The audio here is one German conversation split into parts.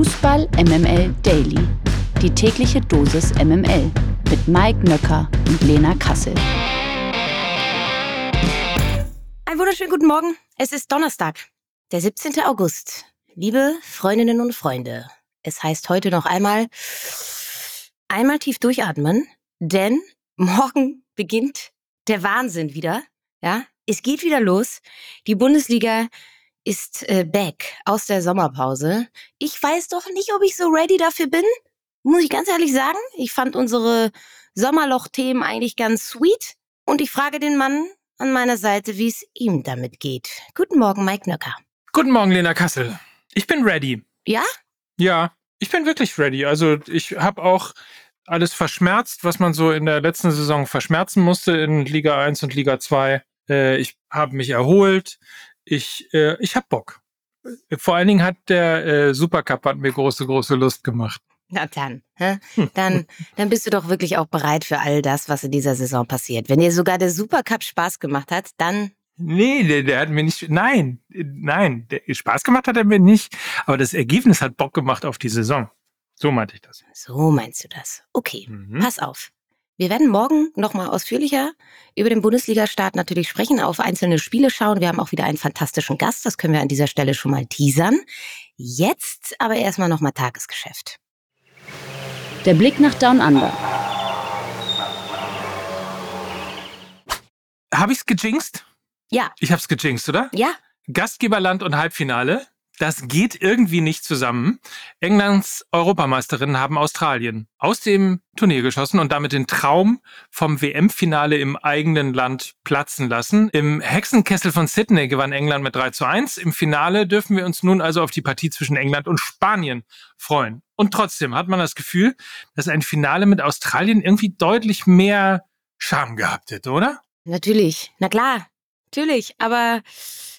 Fußball MML Daily. Die tägliche Dosis MML mit Mike Nöcker und Lena Kassel. Einen wunderschönen guten Morgen. Es ist Donnerstag, der 17. August. Liebe Freundinnen und Freunde, es heißt heute noch einmal, einmal tief durchatmen, denn morgen beginnt der Wahnsinn wieder. Ja, es geht wieder los. Die Bundesliga ist äh, back aus der Sommerpause. Ich weiß doch nicht, ob ich so ready dafür bin. Muss ich ganz ehrlich sagen. Ich fand unsere Sommerloch-Themen eigentlich ganz sweet. Und ich frage den Mann an meiner Seite, wie es ihm damit geht. Guten Morgen, Mike Nöcker. Guten Morgen, Lena Kassel. Ich bin ready. Ja? Ja, ich bin wirklich ready. Also ich habe auch alles verschmerzt, was man so in der letzten Saison verschmerzen musste in Liga 1 und Liga 2. Äh, ich habe mich erholt ich, äh, ich hab Bock. Vor allen Dingen hat der äh, Supercup hat mir große, große Lust gemacht. Na dann, hä? dann, dann bist du doch wirklich auch bereit für all das, was in dieser Saison passiert. Wenn dir sogar der Supercup Spaß gemacht hat, dann Nee, der, der hat mir nicht, nein, nein, der, Spaß gemacht hat er mir nicht, aber das Ergebnis hat Bock gemacht auf die Saison. So meinte ich das. So meinst du das. Okay, mhm. pass auf. Wir werden morgen nochmal ausführlicher über den Bundesliga-Start natürlich sprechen, auf einzelne Spiele schauen. Wir haben auch wieder einen fantastischen Gast, das können wir an dieser Stelle schon mal teasern. Jetzt aber erstmal nochmal Tagesgeschäft. Der Blick nach Down Under. Habe ich's gejinxt? Ja. Ich hab's gejinxt, oder? Ja. Gastgeberland und Halbfinale. Das geht irgendwie nicht zusammen. Englands Europameisterinnen haben Australien aus dem Turnier geschossen und damit den Traum vom WM-Finale im eigenen Land platzen lassen. Im Hexenkessel von Sydney gewann England mit 3 zu 1. Im Finale dürfen wir uns nun also auf die Partie zwischen England und Spanien freuen. Und trotzdem hat man das Gefühl, dass ein Finale mit Australien irgendwie deutlich mehr Charme gehabt hätte, oder? Natürlich. Na klar. Natürlich. Aber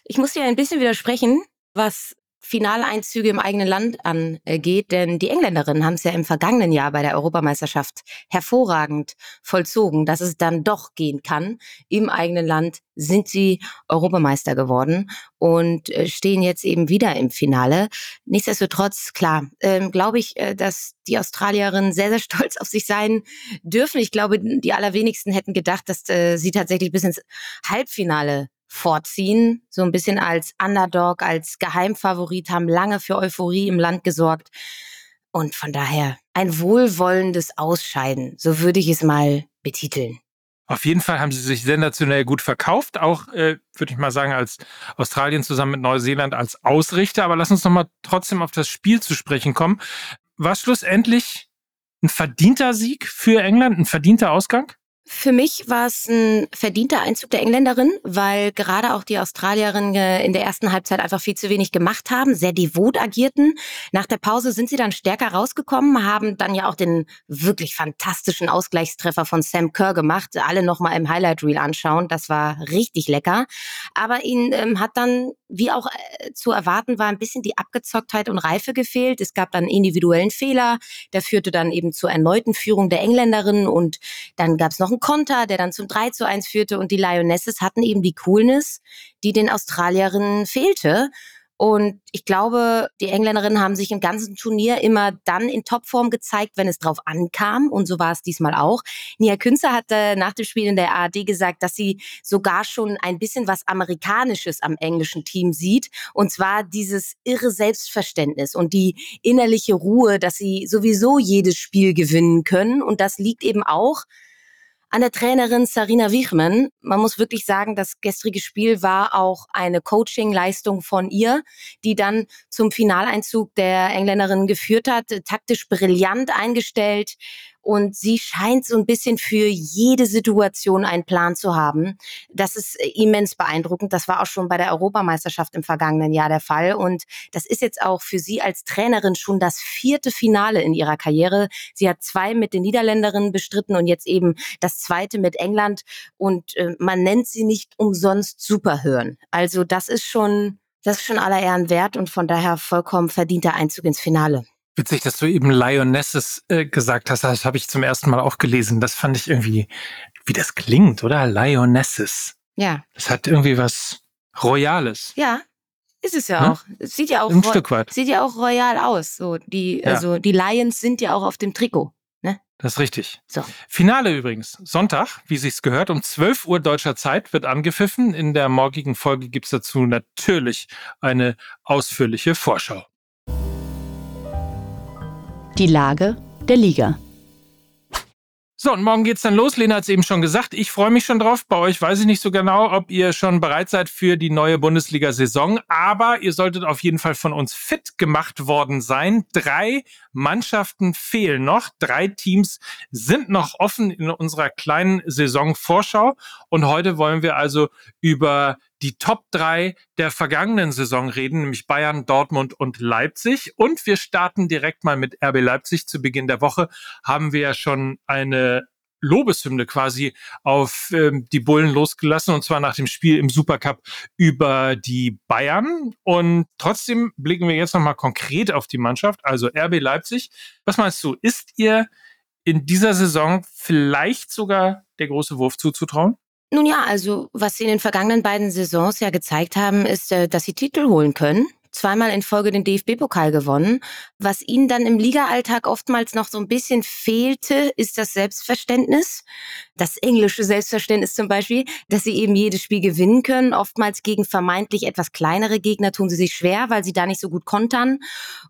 ich muss dir ein bisschen widersprechen was Finaleinzüge im eigenen Land angeht, denn die Engländerinnen haben es ja im vergangenen Jahr bei der Europameisterschaft hervorragend vollzogen, dass es dann doch gehen kann. Im eigenen Land sind sie Europameister geworden und äh, stehen jetzt eben wieder im Finale. Nichtsdestotrotz, klar, ähm, glaube ich, äh, dass die Australierinnen sehr, sehr stolz auf sich sein dürfen. Ich glaube, die allerwenigsten hätten gedacht, dass äh, sie tatsächlich bis ins Halbfinale vorziehen, so ein bisschen als Underdog, als Geheimfavorit, haben lange für Euphorie im Land gesorgt. Und von daher ein wohlwollendes Ausscheiden, so würde ich es mal betiteln. Auf jeden Fall haben sie sich sensationell gut verkauft, auch äh, würde ich mal sagen, als Australien zusammen mit Neuseeland als Ausrichter. Aber lass uns noch mal trotzdem auf das Spiel zu sprechen kommen. War schlussendlich ein verdienter Sieg für England, ein verdienter Ausgang? Für mich war es ein verdienter Einzug der Engländerin, weil gerade auch die Australierinnen äh, in der ersten Halbzeit einfach viel zu wenig gemacht haben, sehr devot agierten. Nach der Pause sind sie dann stärker rausgekommen, haben dann ja auch den wirklich fantastischen Ausgleichstreffer von Sam Kerr gemacht. Alle nochmal im Highlight Reel anschauen, das war richtig lecker. Aber ihnen ähm, hat dann, wie auch äh, zu erwarten war, ein bisschen die Abgezocktheit und Reife gefehlt. Es gab dann individuellen Fehler, der führte dann eben zur erneuten Führung der Engländerinnen und dann gab es noch einen Konter, der dann zum 3 zu 1 führte und die Lionesses hatten eben die Coolness, die den Australierinnen fehlte. Und ich glaube, die Engländerinnen haben sich im ganzen Turnier immer dann in Topform gezeigt, wenn es drauf ankam. Und so war es diesmal auch. Nia Künzer hatte nach dem Spiel in der ARD gesagt, dass sie sogar schon ein bisschen was Amerikanisches am englischen Team sieht. Und zwar dieses irre Selbstverständnis und die innerliche Ruhe, dass sie sowieso jedes Spiel gewinnen können. Und das liegt eben auch an der Trainerin Sarina Wichmann. Man muss wirklich sagen, das gestrige Spiel war auch eine Coaching-Leistung von ihr, die dann zum Finaleinzug der Engländerin geführt hat. Taktisch brillant eingestellt, und sie scheint so ein bisschen für jede Situation einen Plan zu haben. Das ist immens beeindruckend. Das war auch schon bei der Europameisterschaft im vergangenen Jahr der Fall. Und das ist jetzt auch für sie als Trainerin schon das vierte Finale in ihrer Karriere. Sie hat zwei mit den Niederländerinnen bestritten und jetzt eben das zweite mit England. Und äh, man nennt sie nicht umsonst Superhören. Also das ist schon, das ist schon aller Ehren wert und von daher vollkommen verdienter Einzug ins Finale. Witzig, dass du eben Lionesses äh, gesagt hast. Das habe ich zum ersten Mal auch gelesen. Das fand ich irgendwie, wie das klingt, oder? Lionesses. Ja. Das hat irgendwie was Royales. Ja. Ist es ja ne? auch. Es sieht ja auch ein Stück weit. Sieht ja auch royal aus. So die, ja. also die Lions sind ja auch auf dem Trikot. Ne? Das ist richtig. So. Finale übrigens. Sonntag, wie sich's gehört, um 12 Uhr deutscher Zeit wird angepfiffen. In der morgigen Folge gibt's dazu natürlich eine ausführliche Vorschau. Die Lage der Liga. So, und morgen geht's dann los. Lena hat es eben schon gesagt. Ich freue mich schon drauf. Bei euch weiß ich nicht so genau, ob ihr schon bereit seid für die neue Bundesliga-Saison. Aber ihr solltet auf jeden Fall von uns fit gemacht worden sein. Drei Mannschaften fehlen noch. Drei Teams sind noch offen in unserer kleinen Saisonvorschau. Und heute wollen wir also über die Top 3 der vergangenen Saison reden, nämlich Bayern, Dortmund und Leipzig. Und wir starten direkt mal mit RB Leipzig. Zu Beginn der Woche haben wir ja schon eine Lobeshymne quasi auf ähm, die Bullen losgelassen und zwar nach dem Spiel im Supercup über die Bayern. Und trotzdem blicken wir jetzt nochmal konkret auf die Mannschaft, also RB Leipzig. Was meinst du, ist ihr in dieser Saison vielleicht sogar der große Wurf zuzutrauen? Nun ja, also was sie in den vergangenen beiden Saisons ja gezeigt haben, ist, äh, dass sie Titel holen können zweimal in Folge den DFB-Pokal gewonnen. Was ihnen dann im Liga-Alltag oftmals noch so ein bisschen fehlte, ist das Selbstverständnis. Das englische Selbstverständnis zum Beispiel, dass sie eben jedes Spiel gewinnen können. Oftmals gegen vermeintlich etwas kleinere Gegner tun sie sich schwer, weil sie da nicht so gut kontern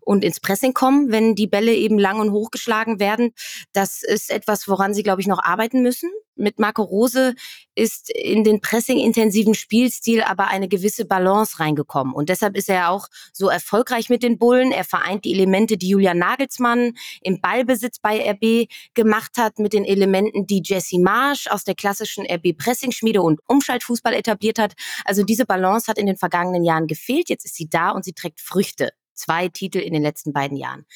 und ins Pressing kommen, wenn die Bälle eben lang und hochgeschlagen werden. Das ist etwas, woran sie, glaube ich, noch arbeiten müssen. Mit Marco Rose ist in den pressing-intensiven Spielstil aber eine gewisse Balance reingekommen. Und deshalb ist er auch so erfolgreich mit den Bullen. Er vereint die Elemente, die Julian Nagelsmann im Ballbesitz bei RB gemacht hat, mit den Elementen, die Jesse Marsch aus der klassischen RB-Pressing-Schmiede und Umschaltfußball etabliert hat. Also diese Balance hat in den vergangenen Jahren gefehlt. Jetzt ist sie da und sie trägt Früchte. Zwei Titel in den letzten beiden Jahren.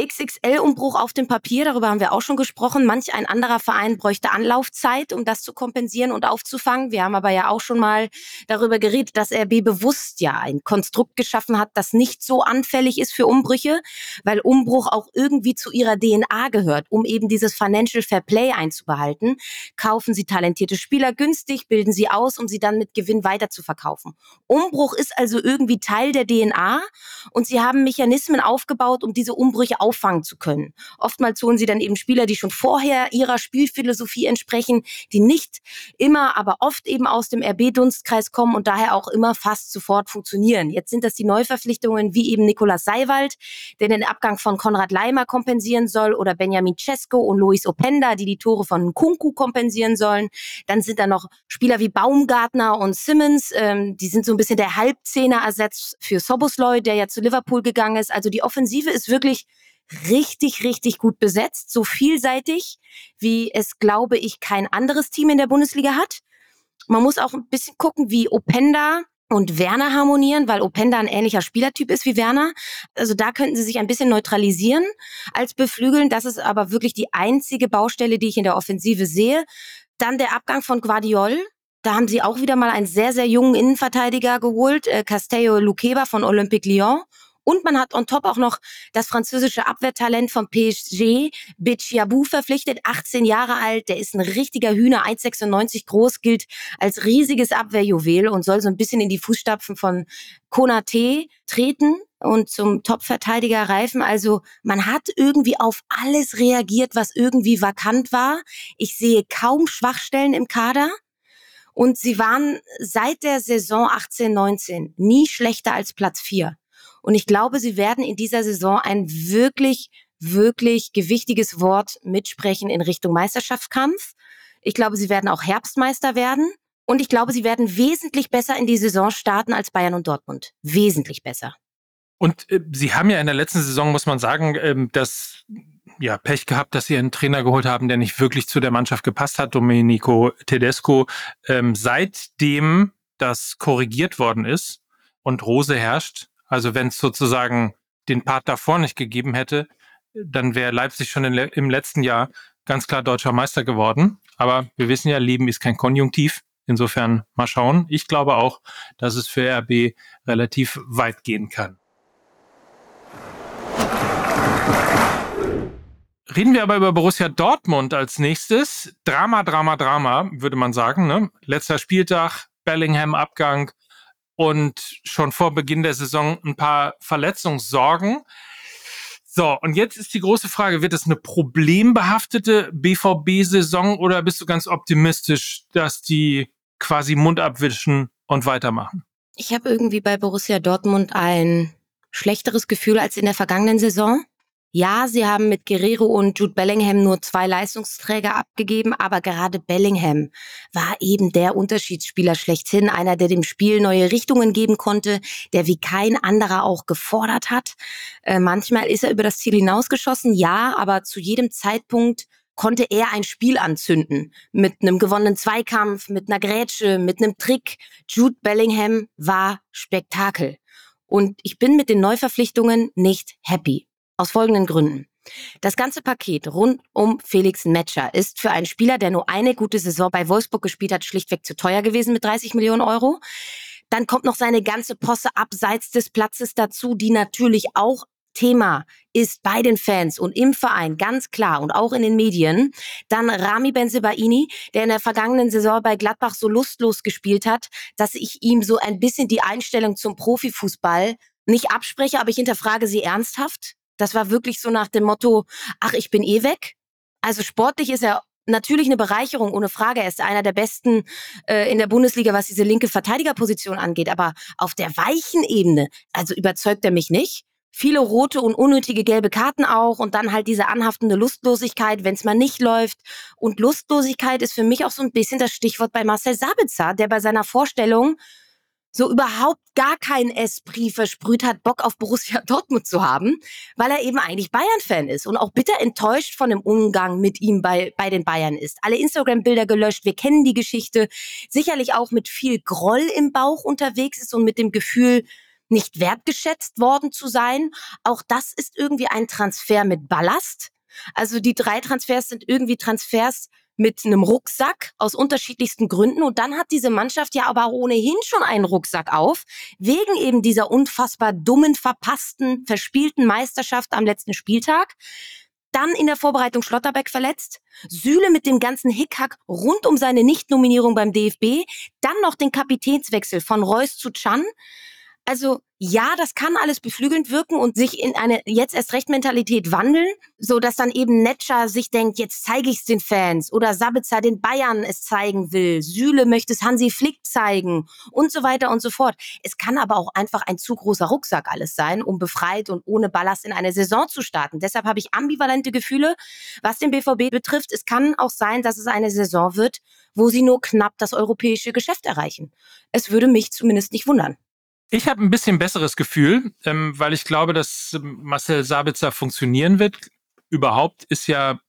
XXL-Umbruch auf dem Papier, darüber haben wir auch schon gesprochen. Manch ein anderer Verein bräuchte Anlaufzeit, um das zu kompensieren und aufzufangen. Wir haben aber ja auch schon mal darüber geredet, dass RB bewusst ja ein Konstrukt geschaffen hat, das nicht so anfällig ist für Umbrüche, weil Umbruch auch irgendwie zu ihrer DNA gehört, um eben dieses Financial Fair Play einzubehalten. Kaufen sie talentierte Spieler günstig, bilden sie aus, um sie dann mit Gewinn weiter zu verkaufen. Umbruch ist also irgendwie Teil der DNA und sie haben Mechanismen aufgebaut, um diese Umbrüche auffangen zu können. Oftmals holen sie dann eben Spieler, die schon vorher ihrer Spielphilosophie entsprechen, die nicht immer, aber oft eben aus dem RB-Dunstkreis kommen und daher auch immer fast sofort funktionieren. Jetzt sind das die Neuverpflichtungen wie eben Nikolaus Seiwald, der den Abgang von Konrad Leimer kompensieren soll oder Benjamin Cesco und Luis Openda, die die Tore von Kunku kompensieren sollen. Dann sind da noch Spieler wie Baumgartner und Simmons, ähm, die sind so ein bisschen der Halbzehner-Ersatz für Sobosloy, der ja zu Liverpool gegangen ist. Also die Offensive ist wirklich richtig, richtig gut besetzt, so vielseitig, wie es, glaube ich, kein anderes Team in der Bundesliga hat. Man muss auch ein bisschen gucken, wie Openda und Werner harmonieren, weil Openda ein ähnlicher Spielertyp ist wie Werner. Also da könnten sie sich ein bisschen neutralisieren als beflügeln. Das ist aber wirklich die einzige Baustelle, die ich in der Offensive sehe. Dann der Abgang von Guardiol. Da haben sie auch wieder mal einen sehr, sehr jungen Innenverteidiger geholt, äh, Castello Luqueba von Olympique Lyon. Und man hat on top auch noch das französische Abwehrtalent vom PSG, Bichiabou, verpflichtet, 18 Jahre alt. Der ist ein richtiger Hühner, 1,96 groß, gilt als riesiges Abwehrjuwel und soll so ein bisschen in die Fußstapfen von Konate treten und zum Top-Verteidiger reifen. Also man hat irgendwie auf alles reagiert, was irgendwie vakant war. Ich sehe kaum Schwachstellen im Kader. Und sie waren seit der Saison 18-19 nie schlechter als Platz 4. Und ich glaube, sie werden in dieser Saison ein wirklich, wirklich gewichtiges Wort mitsprechen in Richtung Meisterschaftskampf. Ich glaube, sie werden auch Herbstmeister werden. Und ich glaube, sie werden wesentlich besser in die Saison starten als Bayern und Dortmund. Wesentlich besser. Und äh, Sie haben ja in der letzten Saison, muss man sagen, ähm, das ja, Pech gehabt, dass sie einen Trainer geholt haben, der nicht wirklich zu der Mannschaft gepasst hat, Domenico Tedesco. Ähm, seitdem das korrigiert worden ist und Rose herrscht, also wenn es sozusagen den Part davor nicht gegeben hätte, dann wäre Leipzig schon in, im letzten Jahr ganz klar deutscher Meister geworden. Aber wir wissen ja, Leben ist kein Konjunktiv. Insofern mal schauen. Ich glaube auch, dass es für RB relativ weit gehen kann. Reden wir aber über Borussia Dortmund als nächstes. Drama, Drama, Drama, würde man sagen. Ne? Letzter Spieltag, Bellingham-Abgang, und schon vor Beginn der Saison ein paar Verletzungssorgen. So, und jetzt ist die große Frage, wird es eine problembehaftete BVB-Saison oder bist du ganz optimistisch, dass die quasi Mund abwischen und weitermachen? Ich habe irgendwie bei Borussia Dortmund ein schlechteres Gefühl als in der vergangenen Saison. Ja, sie haben mit Guerrero und Jude Bellingham nur zwei Leistungsträger abgegeben, aber gerade Bellingham war eben der Unterschiedsspieler schlechthin, einer, der dem Spiel neue Richtungen geben konnte, der wie kein anderer auch gefordert hat. Äh, manchmal ist er über das Ziel hinausgeschossen, ja, aber zu jedem Zeitpunkt konnte er ein Spiel anzünden. Mit einem gewonnenen Zweikampf, mit einer Grätsche, mit einem Trick. Jude Bellingham war Spektakel. Und ich bin mit den Neuverpflichtungen nicht happy. Aus folgenden Gründen. Das ganze Paket rund um Felix Metscher ist für einen Spieler, der nur eine gute Saison bei Wolfsburg gespielt hat, schlichtweg zu teuer gewesen mit 30 Millionen Euro. Dann kommt noch seine ganze Posse abseits des Platzes dazu, die natürlich auch Thema ist bei den Fans und im Verein ganz klar und auch in den Medien. Dann Rami Benzebaini, der in der vergangenen Saison bei Gladbach so lustlos gespielt hat, dass ich ihm so ein bisschen die Einstellung zum Profifußball nicht abspreche, aber ich hinterfrage sie ernsthaft. Das war wirklich so nach dem Motto, ach, ich bin eh weg. Also sportlich ist er natürlich eine Bereicherung, ohne Frage. Er ist einer der besten äh, in der Bundesliga, was diese linke Verteidigerposition angeht. Aber auf der weichen Ebene, also überzeugt er mich nicht. Viele rote und unnötige gelbe Karten auch und dann halt diese anhaftende Lustlosigkeit, wenn es mal nicht läuft. Und Lustlosigkeit ist für mich auch so ein bisschen das Stichwort bei Marcel Sabitzer, der bei seiner Vorstellung so überhaupt gar kein Esprit versprüht hat, Bock auf Borussia Dortmund zu haben, weil er eben eigentlich Bayern-Fan ist und auch bitter enttäuscht von dem Umgang mit ihm bei, bei den Bayern ist. Alle Instagram-Bilder gelöscht, wir kennen die Geschichte, sicherlich auch mit viel Groll im Bauch unterwegs ist und mit dem Gefühl, nicht wertgeschätzt worden zu sein. Auch das ist irgendwie ein Transfer mit Ballast. Also die drei Transfers sind irgendwie Transfers, mit einem Rucksack aus unterschiedlichsten Gründen. Und dann hat diese Mannschaft ja aber ohnehin schon einen Rucksack auf, wegen eben dieser unfassbar dummen, verpassten, verspielten Meisterschaft am letzten Spieltag. Dann in der Vorbereitung Schlotterbeck verletzt. Sühle mit dem ganzen Hickhack rund um seine Nichtnominierung beim DFB. Dann noch den Kapitänswechsel von Reus zu Chan. Also ja, das kann alles beflügelnd wirken und sich in eine jetzt erst recht Mentalität wandeln, so dass dann eben Netscher sich denkt, jetzt zeige ich es den Fans oder Sabitzer den Bayern es zeigen will, Süle möchte es Hansi Flick zeigen und so weiter und so fort. Es kann aber auch einfach ein zu großer Rucksack alles sein, um befreit und ohne Ballast in eine Saison zu starten. Deshalb habe ich ambivalente Gefühle, was den BVB betrifft. Es kann auch sein, dass es eine Saison wird, wo sie nur knapp das europäische Geschäft erreichen. Es würde mich zumindest nicht wundern. Ich habe ein bisschen besseres Gefühl, ähm, weil ich glaube, dass Marcel Sabitzer funktionieren wird. Überhaupt ist ja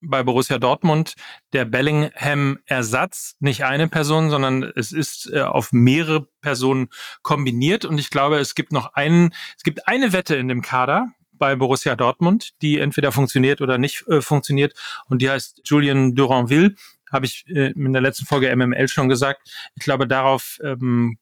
bei Borussia Dortmund der Bellingham-Ersatz nicht eine Person, sondern es ist äh, auf mehrere Personen kombiniert. Und ich glaube, es gibt noch einen, es gibt eine Wette in dem Kader bei Borussia Dortmund, die entweder funktioniert oder nicht äh, funktioniert. Und die heißt Julien Duranville. Habe ich äh, in der letzten Folge MML schon gesagt. Ich glaube, darauf ähm,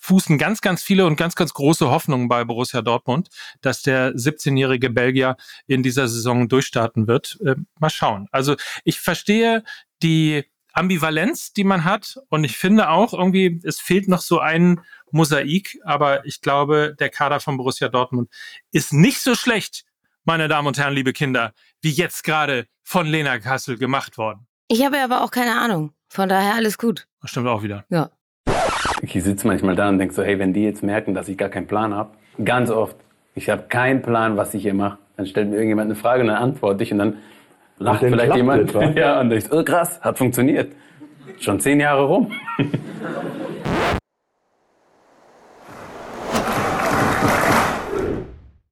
fußen ganz, ganz viele und ganz, ganz große Hoffnungen bei Borussia Dortmund, dass der 17-jährige Belgier in dieser Saison durchstarten wird. Äh, mal schauen. Also ich verstehe die Ambivalenz, die man hat. Und ich finde auch irgendwie, es fehlt noch so ein Mosaik. Aber ich glaube, der Kader von Borussia Dortmund ist nicht so schlecht, meine Damen und Herren, liebe Kinder, wie jetzt gerade von Lena Kassel gemacht worden. Ich habe aber auch keine Ahnung. Von daher alles gut. Das stimmt auch wieder. Ja. Ich sitze manchmal da und denke so, hey, wenn die jetzt merken, dass ich gar keinen Plan habe, ganz oft, ich habe keinen Plan, was ich hier mache, dann stellt mir irgendjemand eine Frage und dann antworte ich und dann lacht und vielleicht jemand. Etwas. Ja, und ich, oh krass, hat funktioniert. Schon zehn Jahre rum.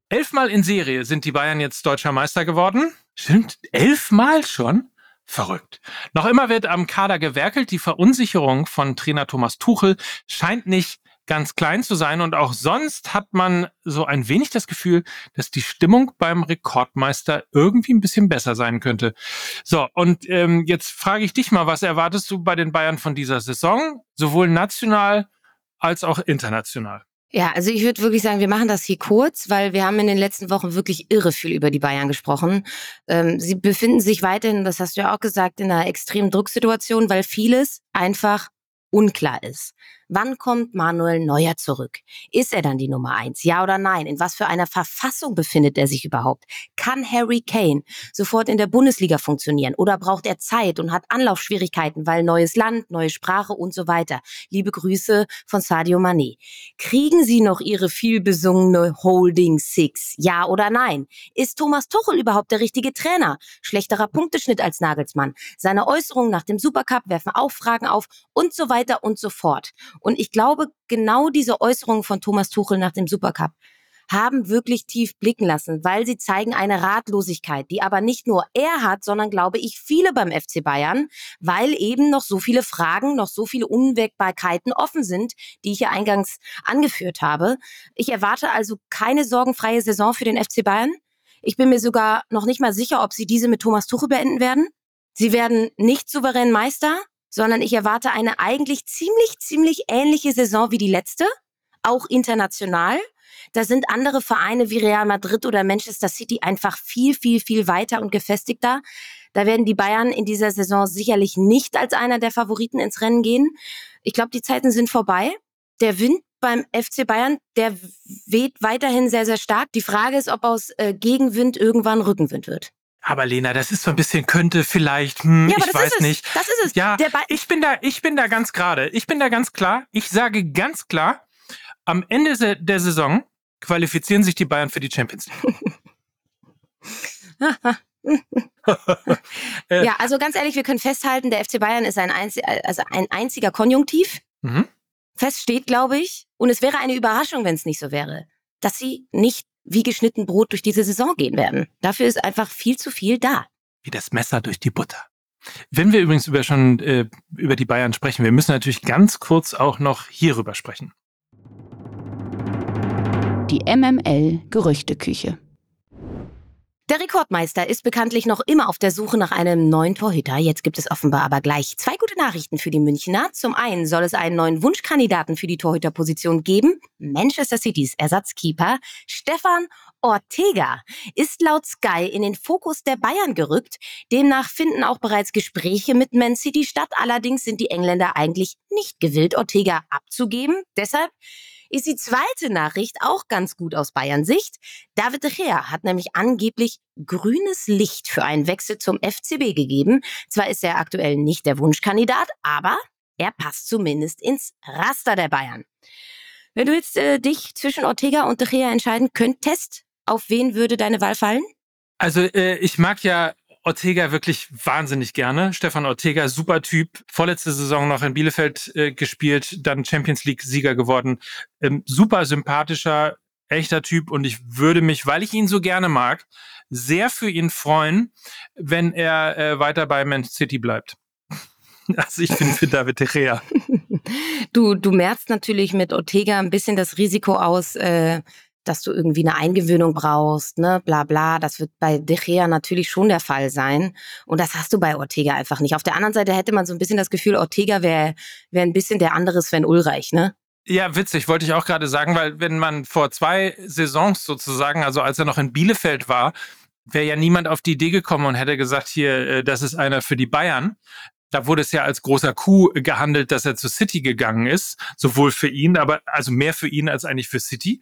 Elfmal in Serie sind die Bayern jetzt deutscher Meister geworden. Stimmt, elfmal schon? Verrückt. Noch immer wird am Kader gewerkelt. Die Verunsicherung von Trainer Thomas Tuchel scheint nicht ganz klein zu sein und auch sonst hat man so ein wenig das Gefühl, dass die Stimmung beim Rekordmeister irgendwie ein bisschen besser sein könnte. So, und ähm, jetzt frage ich dich mal, was erwartest du bei den Bayern von dieser Saison, sowohl national als auch international? Ja, also ich würde wirklich sagen, wir machen das hier kurz, weil wir haben in den letzten Wochen wirklich irre viel über die Bayern gesprochen. Ähm, sie befinden sich weiterhin, das hast du ja auch gesagt, in einer extremen Drucksituation, weil vieles einfach unklar ist. Wann kommt Manuel Neuer zurück? Ist er dann die Nummer eins? Ja oder nein? In was für einer Verfassung befindet er sich überhaupt? Kann Harry Kane sofort in der Bundesliga funktionieren? Oder braucht er Zeit und hat Anlaufschwierigkeiten, weil neues Land, neue Sprache und so weiter? Liebe Grüße von Sadio Mané. Kriegen Sie noch Ihre vielbesungene Holding Six? Ja oder nein? Ist Thomas Tuchel überhaupt der richtige Trainer? Schlechterer Punkteschnitt als Nagelsmann. Seine Äußerungen nach dem Supercup werfen auch Fragen auf und so weiter und so fort. Und ich glaube, genau diese Äußerungen von Thomas Tuchel nach dem Supercup haben wirklich tief blicken lassen, weil sie zeigen eine Ratlosigkeit, die aber nicht nur er hat, sondern glaube ich viele beim FC Bayern, weil eben noch so viele Fragen, noch so viele Unwägbarkeiten offen sind, die ich ja eingangs angeführt habe. Ich erwarte also keine sorgenfreie Saison für den FC Bayern. Ich bin mir sogar noch nicht mal sicher, ob sie diese mit Thomas Tuchel beenden werden. Sie werden nicht souverän Meister sondern ich erwarte eine eigentlich ziemlich, ziemlich ähnliche Saison wie die letzte, auch international. Da sind andere Vereine wie Real Madrid oder Manchester City einfach viel, viel, viel weiter und gefestigter. Da werden die Bayern in dieser Saison sicherlich nicht als einer der Favoriten ins Rennen gehen. Ich glaube, die Zeiten sind vorbei. Der Wind beim FC Bayern, der weht weiterhin sehr, sehr stark. Die Frage ist, ob aus äh, Gegenwind irgendwann Rückenwind wird. Aber Lena, das ist so ein bisschen könnte vielleicht, hm, ja, ich weiß nicht. Das ist es. Ja, ich bin da, ich bin da ganz gerade. Ich bin da ganz klar. Ich sage ganz klar, am Ende der Saison qualifizieren sich die Bayern für die Champions League. ja, also ganz ehrlich, wir können festhalten, der FC Bayern ist ein, einzi also ein einziger Konjunktiv. Mhm. Fest steht, glaube ich. Und es wäre eine Überraschung, wenn es nicht so wäre, dass sie nicht wie geschnitten Brot durch diese Saison gehen werden. Dafür ist einfach viel zu viel da. Wie das Messer durch die Butter. Wenn wir übrigens über schon äh, über die Bayern sprechen, wir müssen natürlich ganz kurz auch noch hierüber sprechen. Die MML Gerüchteküche. Der Rekordmeister ist bekanntlich noch immer auf der Suche nach einem neuen Torhüter. Jetzt gibt es offenbar aber gleich zwei gute Nachrichten für die Münchner. Zum einen soll es einen neuen Wunschkandidaten für die Torhüterposition geben. Manchester Citys Ersatzkeeper Stefan Ortega ist laut Sky in den Fokus der Bayern gerückt. Demnach finden auch bereits Gespräche mit Man City statt. Allerdings sind die Engländer eigentlich nicht gewillt, Ortega abzugeben. Deshalb ist die zweite Nachricht auch ganz gut aus Bayern Sicht. David de Gea hat nämlich angeblich grünes Licht für einen Wechsel zum FCB gegeben. Zwar ist er aktuell nicht der Wunschkandidat, aber er passt zumindest ins Raster der Bayern. Wenn du jetzt äh, dich zwischen Ortega und de Gea entscheiden könntest, auf wen würde deine Wahl fallen? Also äh, ich mag ja Ortega wirklich wahnsinnig gerne. Stefan Ortega, super Typ. Vorletzte Saison noch in Bielefeld äh, gespielt, dann Champions League-Sieger geworden. Ähm, super sympathischer, echter Typ und ich würde mich, weil ich ihn so gerne mag, sehr für ihn freuen, wenn er äh, weiter bei Man City bleibt. Also ich bin für David De Gea. Du, du merkst natürlich mit Ortega ein bisschen das Risiko aus, äh, dass du irgendwie eine Eingewöhnung brauchst, ne, bla bla. Das wird bei De Gea natürlich schon der Fall sein. Und das hast du bei Ortega einfach nicht. Auf der anderen Seite hätte man so ein bisschen das Gefühl, Ortega wäre wär ein bisschen der andere Sven Ulreich, ne? Ja, witzig, wollte ich auch gerade sagen, weil wenn man vor zwei Saisons sozusagen, also als er noch in Bielefeld war, wäre ja niemand auf die Idee gekommen und hätte gesagt, hier, äh, das ist einer für die Bayern. Da wurde es ja als großer Coup gehandelt, dass er zu City gegangen ist, sowohl für ihn, aber also mehr für ihn als eigentlich für City.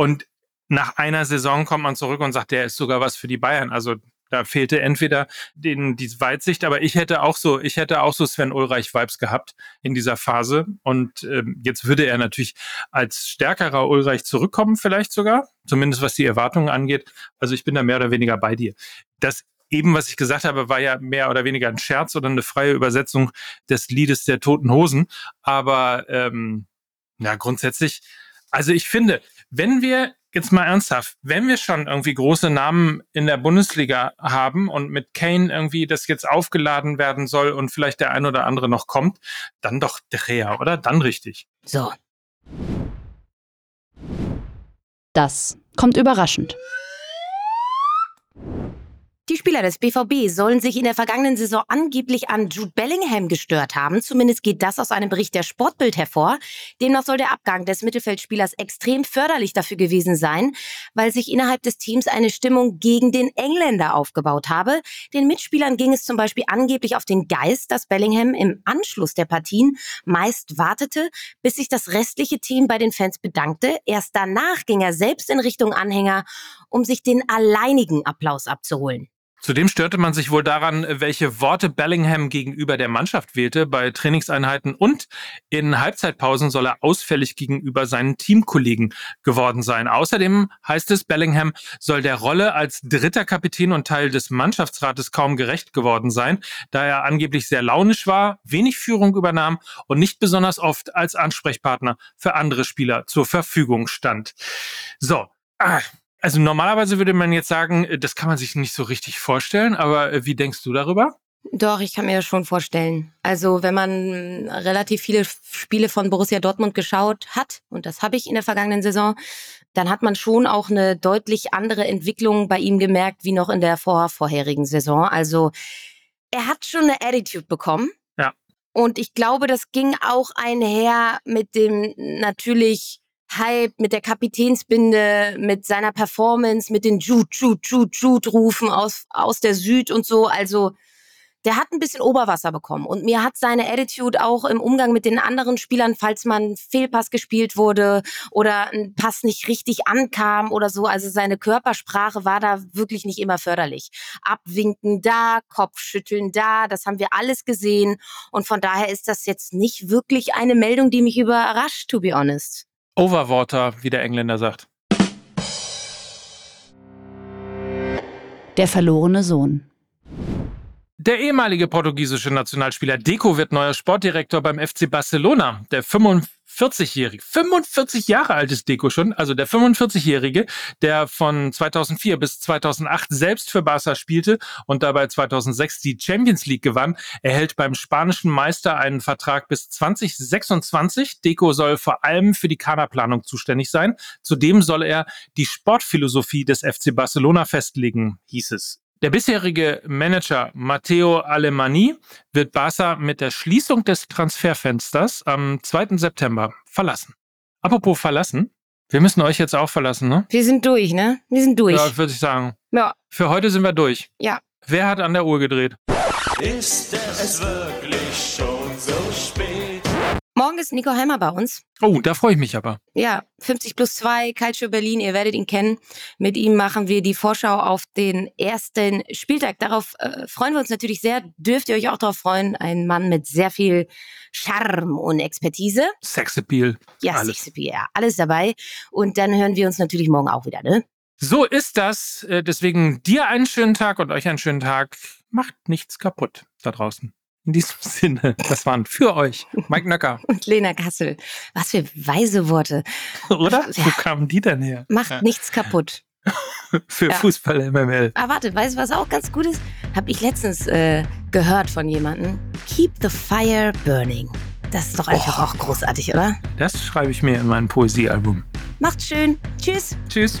Und nach einer Saison kommt man zurück und sagt, der ist sogar was für die Bayern. Also da fehlte entweder den, die Weitsicht, aber ich hätte auch so, ich hätte auch so Sven Ulreich Vibes gehabt in dieser Phase. Und ähm, jetzt würde er natürlich als stärkerer Ulreich zurückkommen, vielleicht sogar, zumindest was die Erwartungen angeht. Also ich bin da mehr oder weniger bei dir. Das eben, was ich gesagt habe, war ja mehr oder weniger ein Scherz oder eine freie Übersetzung des Liedes der Toten Hosen. Aber ähm, ja, grundsätzlich, also ich finde, wenn wir jetzt mal ernsthaft, wenn wir schon irgendwie große Namen in der Bundesliga haben und mit Kane irgendwie das jetzt aufgeladen werden soll und vielleicht der ein oder andere noch kommt, dann doch De Gea, oder? Dann richtig. So. Das kommt überraschend. Die Spieler des BVB sollen sich in der vergangenen Saison angeblich an Jude Bellingham gestört haben. Zumindest geht das aus einem Bericht der Sportbild hervor. Demnach soll der Abgang des Mittelfeldspielers extrem förderlich dafür gewesen sein, weil sich innerhalb des Teams eine Stimmung gegen den Engländer aufgebaut habe. Den Mitspielern ging es zum Beispiel angeblich auf den Geist, dass Bellingham im Anschluss der Partien meist wartete, bis sich das restliche Team bei den Fans bedankte. Erst danach ging er selbst in Richtung Anhänger, um sich den alleinigen Applaus abzuholen. Zudem störte man sich wohl daran, welche Worte Bellingham gegenüber der Mannschaft wählte bei Trainingseinheiten und in Halbzeitpausen soll er ausfällig gegenüber seinen Teamkollegen geworden sein. Außerdem heißt es, Bellingham soll der Rolle als dritter Kapitän und Teil des Mannschaftsrates kaum gerecht geworden sein, da er angeblich sehr launisch war, wenig Führung übernahm und nicht besonders oft als Ansprechpartner für andere Spieler zur Verfügung stand. So, ah, also normalerweise würde man jetzt sagen, äh, das kann man sich nicht so richtig vorstellen, aber äh, wie denkst du darüber? Doch, ich kann mir das schon vorstellen. Also wenn man relativ viele Spiele von Borussia Dortmund geschaut hat, und das habe ich in der vergangenen Saison, dann hat man schon auch eine deutlich andere Entwicklung bei ihm gemerkt, wie noch in der vor vorherigen Saison. Also er hat schon eine Attitude bekommen. Ja. Und ich glaube, das ging auch einher mit dem natürlich Hype, mit der Kapitänsbinde, mit seiner Performance, mit den Jude, Jude, Jude, Jude-Rufen aus, aus der Süd und so. Also der hat ein bisschen Oberwasser bekommen. Und mir hat seine Attitude auch im Umgang mit den anderen Spielern, falls man Fehlpass gespielt wurde oder ein Pass nicht richtig ankam oder so, also seine Körpersprache war da wirklich nicht immer förderlich. Abwinken da, Kopfschütteln da, das haben wir alles gesehen. Und von daher ist das jetzt nicht wirklich eine Meldung, die mich überrascht, to be honest. Overwater, wie der Engländer sagt. Der verlorene Sohn. Der ehemalige portugiesische Nationalspieler Deco wird neuer Sportdirektor beim FC Barcelona. Der 45-Jährige, 45 Jahre alt ist Deco schon, also der 45-Jährige, der von 2004 bis 2008 selbst für Barca spielte und dabei 2006 die Champions League gewann, erhält beim spanischen Meister einen Vertrag bis 2026. Deco soll vor allem für die Kaderplanung zuständig sein. Zudem soll er die Sportphilosophie des FC Barcelona festlegen, hieß es der bisherige Manager Matteo Alemani wird Barca mit der Schließung des Transferfensters am 2. September verlassen. Apropos verlassen, wir müssen euch jetzt auch verlassen, ne? Wir sind durch, ne? Wir sind durch. Ja, würde ich sagen. Ja. Für heute sind wir durch. Ja. Wer hat an der Uhr gedreht? Ist es wirklich schon so spät? Morgen ist Nico Heimer bei uns. Oh, da freue ich mich aber. Ja, 50 plus 2, Calcio Berlin, ihr werdet ihn kennen. Mit ihm machen wir die Vorschau auf den ersten Spieltag. Darauf äh, freuen wir uns natürlich sehr. Dürft ihr euch auch darauf freuen. Ein Mann mit sehr viel Charme und Expertise. Sexappeal. Ja, alles. Sexappeal, ja, alles dabei. Und dann hören wir uns natürlich morgen auch wieder, ne? So ist das. Äh, Deswegen dir einen schönen Tag und euch einen schönen Tag. Macht nichts kaputt da draußen. In diesem Sinne, das waren für euch Mike Nöcker. Und Lena Kassel. Was für weise Worte. Oder? Ja. Wo kamen die denn her? Macht Ja. nichts kaputt. Für Ja. Fußball MML. Ah, warte, weißt du, was auch ganz gut ist? Hab ich letztens äh, gehört von jemandem. Keep the fire burning. Das ist doch einfach Oh. auch großartig, oder? Das schreibe ich mir in mein Poesiealbum. Macht's schön. Tschüss. Tschüss.